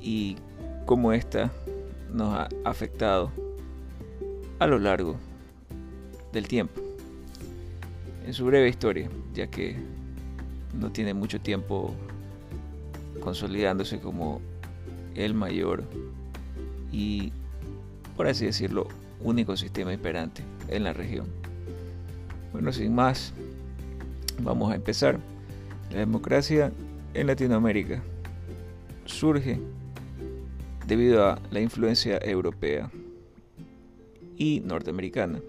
Y cómo esta nos ha afectado a lo largo del tiempo. En su breve historia, ya que no tiene mucho tiempo consolidándose como el mayor y, por así decirlo, único sistema imperante en la región. Bueno, sin más, vamos a empezar. La democracia en Latinoamérica surge debido a la influencia europea y norteamericana.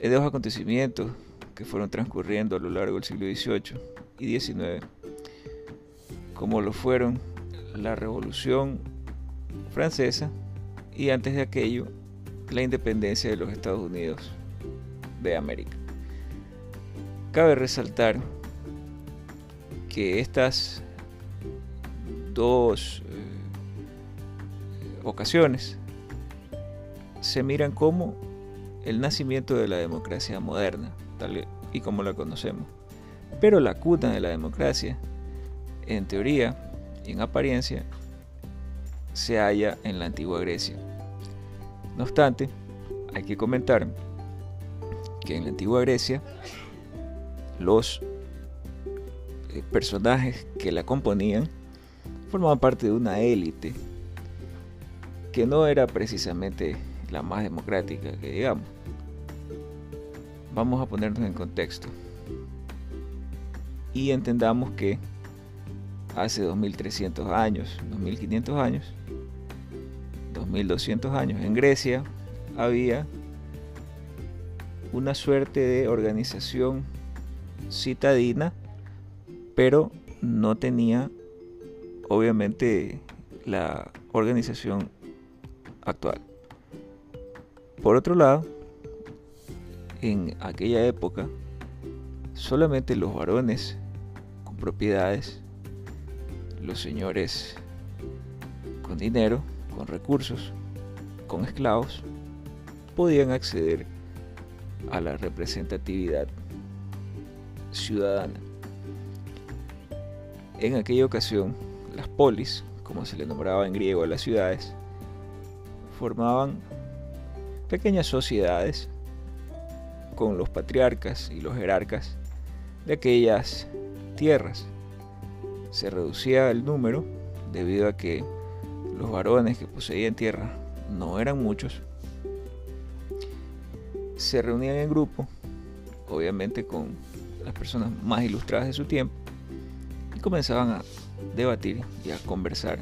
De dos acontecimientos que fueron transcurriendo a lo largo del siglo XVIII y XIX, como lo fueron la Revolución Francesa y antes de aquello la independencia de los Estados Unidos de América. Cabe resaltar que estas dos eh, ocasiones se miran como el nacimiento de la democracia moderna, tal y como la conocemos. Pero la cuna de la democracia, en teoría y en apariencia, se halla en la antigua Grecia. No obstante, hay que comentar que en la antigua Grecia los personajes que la componían formaban parte de una élite que no era precisamente la más democrática que digamos. Vamos a ponernos en contexto y entendamos que hace 2300 años, 2500 años, 2200 años en Grecia había una suerte de organización citadina, pero no tenía obviamente la organización actual. Por otro lado, en aquella época, solamente los varones con propiedades, los señores con dinero, con recursos, con esclavos, podían acceder a la representatividad ciudadana. En aquella ocasión, las polis, como se le nombraba en griego a las ciudades, formaban pequeñas sociedades con los patriarcas y los jerarcas de aquellas tierras. Se reducía el número debido a que los varones que poseían tierra no eran muchos. Se reunían en grupo, obviamente con las personas más ilustradas de su tiempo, comenzaban a debatir y a conversar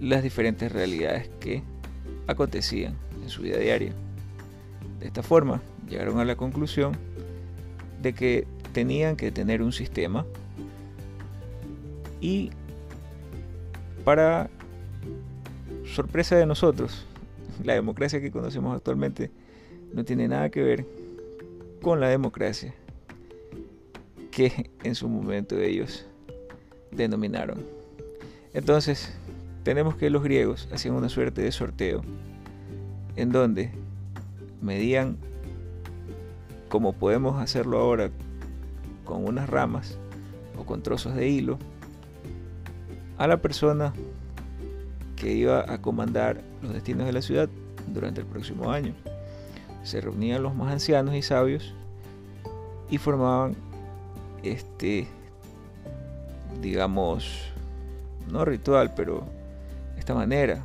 las diferentes realidades que acontecían en su vida diaria. De esta forma, llegaron a la conclusión de que tenían que tener un sistema y para sorpresa de nosotros, la democracia que conocemos actualmente no tiene nada que ver con la democracia que en su momento ellos denominaron. Entonces, tenemos que los griegos hacían una suerte de sorteo en donde medían como podemos hacerlo ahora con unas ramas o con trozos de hilo a la persona que iba a comandar los destinos de la ciudad durante el próximo año. Se reunían los más ancianos y sabios y formaban este digamos no ritual, pero esta manera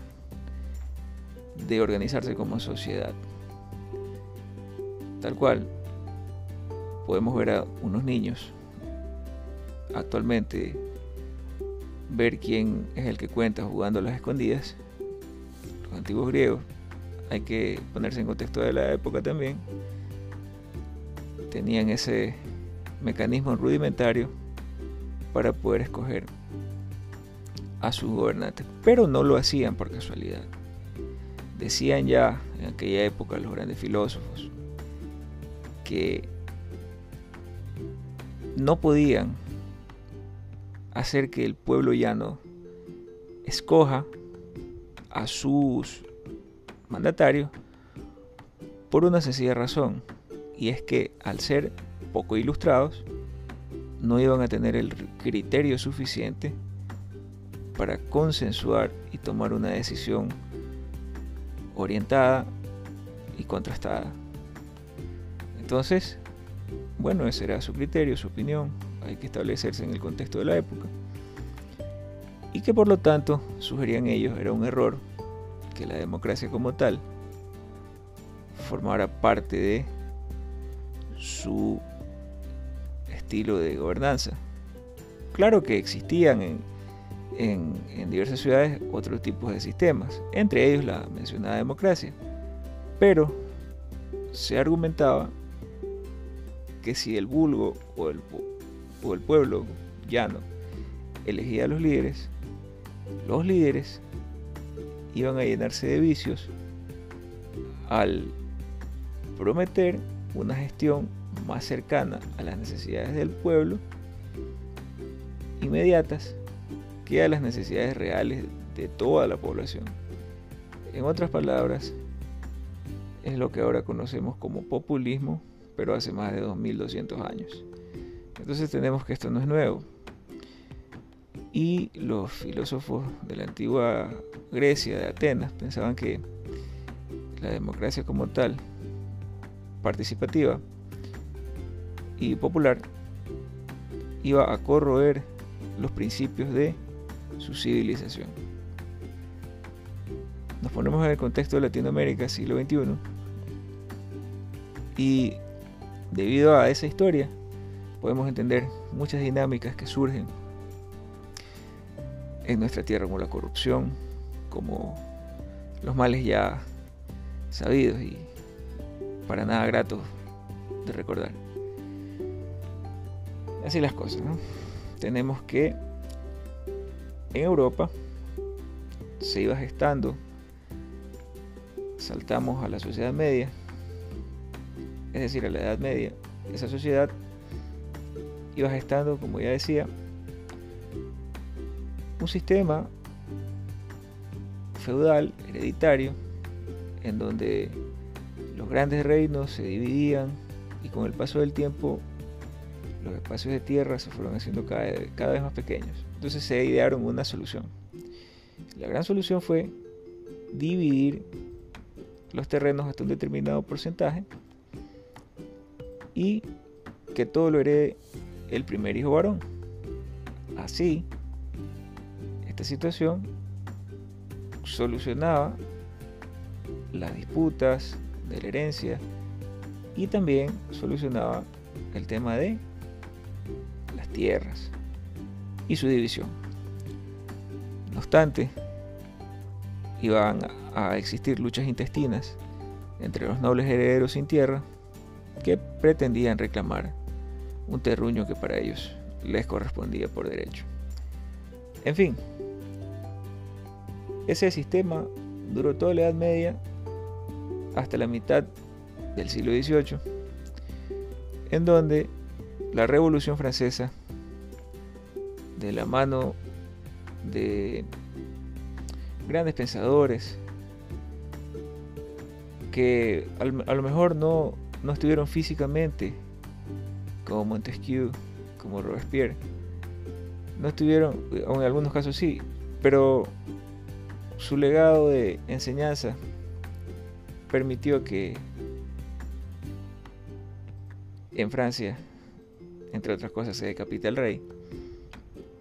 de organizarse como sociedad. Tal cual, podemos ver a unos niños actualmente ver quién es el que cuenta jugando a las escondidas. Los antiguos griegos, hay que ponerse en contexto de la época también, tenían ese mecanismo rudimentario para poder escoger a sus gobernantes, pero no lo hacían por casualidad. Decían ya en aquella época los grandes filósofos que no podían hacer que el pueblo llano escoja a sus mandatarios por una sencilla razón, y es que al ser poco ilustrados, no iban a tener el criterio suficiente para consensuar y tomar una decisión orientada y contrastada. Entonces, bueno, ese era su criterio, su opinión, hay que establecerse en el contexto de la época. Y que por lo tanto, sugerían ellos, era un error que la democracia como tal formara parte de su estilo de gobernanza. Claro que existían en, en, diversas ciudades otros tipos de sistemas, entre ellos la mencionada democracia, pero se argumentaba que si el vulgo o el, o el pueblo llano elegía a los líderes, los líderes iban a llenarse de vicios al prometer una gestión más cercana a las necesidades del pueblo, inmediatas, que a las necesidades reales de toda la población. En otras palabras, es lo que ahora conocemos como populismo, pero hace más de 2200 años. Entonces tenemos que esto no es nuevo. Y los filósofos de la antigua Grecia, de Atenas, pensaban que la democracia como tal, participativa, y popular iba a corroer los principios de su civilización. Nos ponemos en el contexto de Latinoamérica, siglo XXI, y debido a esa historia podemos entender muchas dinámicas que surgen en nuestra tierra, como la corrupción, como los males ya sabidos y para nada gratos de recordar. Así las cosas, ¿no? Tenemos que en Europa se iba gestando, saltamos a la sociedad media, es decir, a la Edad Media. Esa sociedad iba gestando, como ya decía, un sistema feudal, hereditario, en donde los grandes reinos se dividían y con el paso del tiempo los espacios de tierra se fueron haciendo cada, vez más pequeños. Entonces se idearon una solución. La gran solución fue dividir los terrenos hasta un determinado porcentaje y que todo lo herede el primer hijo varón. Así, esta situación solucionaba las disputas de la herencia y también solucionaba el tema de tierras y su división. No obstante, iban a existir luchas intestinas entre los nobles herederos sin tierra que pretendían reclamar un terruño que para ellos les correspondía por derecho. En fin, ese sistema duró toda la Edad Media hasta la mitad del siglo XVIII, en donde la Revolución Francesa de la mano de grandes pensadores que a lo mejor no, no estuvieron físicamente como Montesquieu, como Robespierre. No estuvieron, en algunos casos sí, pero su legado de enseñanza permitió que en Francia, entre otras cosas, se decapita el rey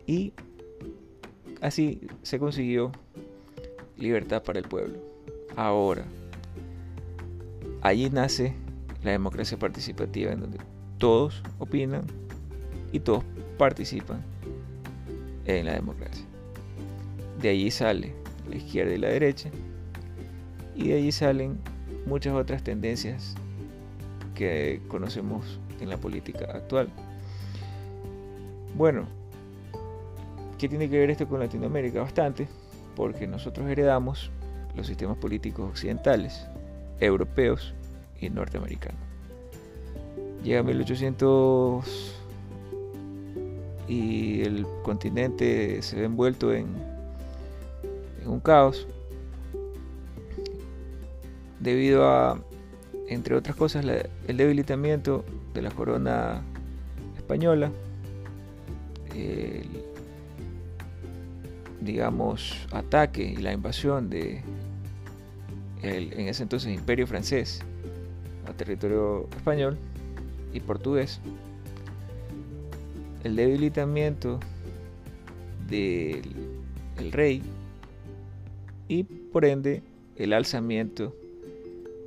y así se consiguió libertad para el pueblo. Ahora, allí nace la democracia participativa en donde todos opinan y todos participan en la democracia. De allí sale la izquierda y la derecha y de allí salen muchas otras tendencias que conocemos en la política actual. Bueno, ¿Qué tiene que ver esto con Latinoamérica? Bastante, porque nosotros heredamos los sistemas políticos occidentales, europeos y norteamericanos. Llega 1800 y el continente se ve envuelto en, un caos debido a, entre otras cosas, el debilitamiento de la corona española digamos, ataque y la invasión de el, en ese entonces imperio francés a territorio español y portugués, el debilitamiento del el rey y por ende el alzamiento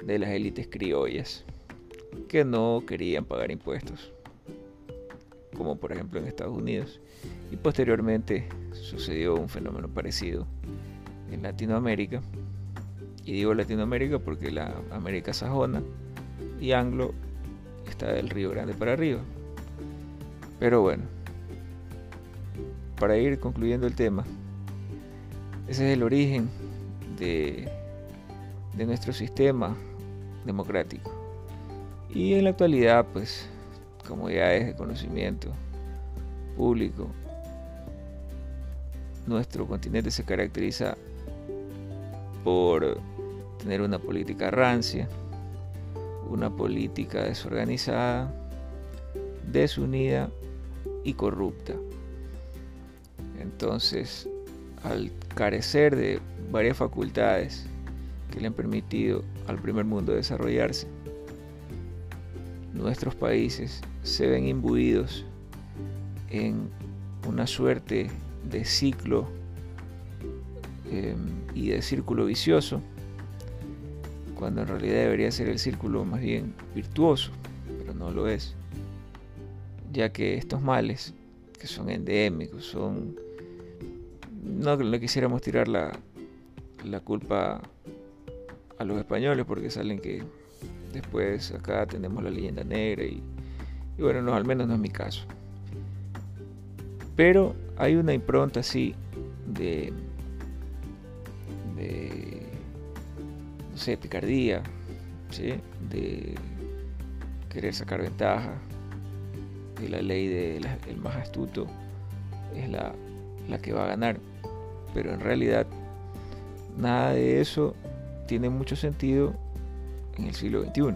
de las élites criollas que no querían pagar impuestos, como por ejemplo en Estados Unidos. Y posteriormente sucedió un fenómeno parecido en Latinoamérica. Y digo Latinoamérica porque la América sajona y anglo está del Río Grande para arriba. Pero bueno, para ir concluyendo el tema, ese es el origen de, de nuestro sistema democrático. Y en la actualidad, pues, como ya es de conocimiento público, nuestro continente se caracteriza por tener una política rancia, una política desorganizada, desunida y corrupta. Entonces, al carecer de varias facultades que le han permitido al primer mundo desarrollarse, nuestros países se ven imbuidos en una suerte de ciclo em, y de círculo vicioso, cuando en realidad debería ser el círculo más bien virtuoso, pero no lo es, ya que estos males, que son endémicos, son... No le quisiéramos tirar la, la culpa a los españoles porque salen que después acá tenemos la leyenda negra y, bueno, no, al menos no es mi caso. Pero hay una impronta así de, no sé, picardía, ¿sí? de querer sacar ventaja, de la ley del el más astuto es la, la que va a ganar. Pero en realidad nada de eso tiene mucho sentido en el siglo XXI.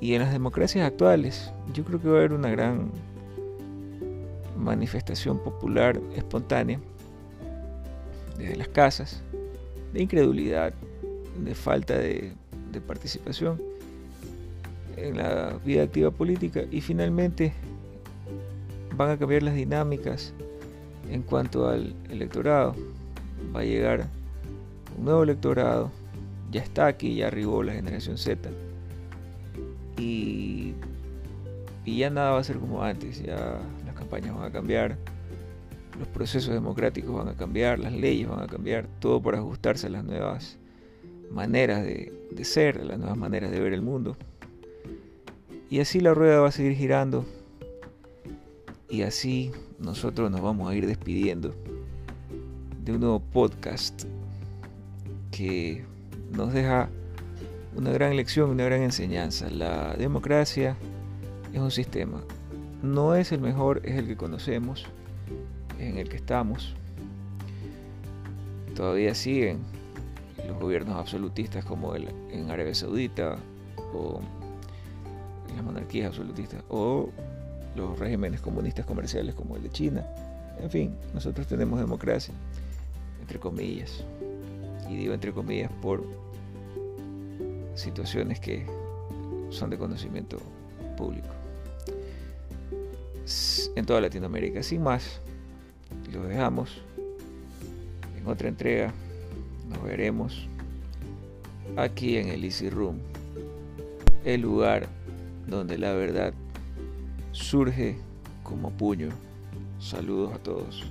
Y en las democracias actuales, yo creo que va a haber una gran manifestación popular espontánea desde las casas, de incredulidad, de falta de, participación en la vida activa política y finalmente van a cambiar las dinámicas en cuanto al electorado va a llegar un nuevo electorado, ya está aquí, ya arribó la generación Z. Y, ya nada va a ser como antes, ya las campañas van a cambiar, los procesos democráticos van a cambiar, las leyes van a cambiar, todo por ajustarse a las nuevas maneras de, de ser, a las nuevas maneras de ver el mundo. Y así la rueda va a seguir girando y así nosotros nos vamos a ir despidiendo de un nuevo podcast que nos deja una gran lección, una gran enseñanza. La democracia es un sistema. No es el mejor, es el que conocemos, en el que estamos. Todavía siguen los gobiernos absolutistas como el, en Arabia Saudita o las monarquías absolutistas o los regímenes comunistas comerciales como el de China. En fin, nosotros tenemos democracia entre comillas. Y digo entre comillas por situaciones que son de conocimiento público. En toda Latinoamérica. Sin más, lo dejamos. En otra entrega nos veremos aquí en el Easy Room, el lugar donde la verdad surge como puño. Saludos a todos.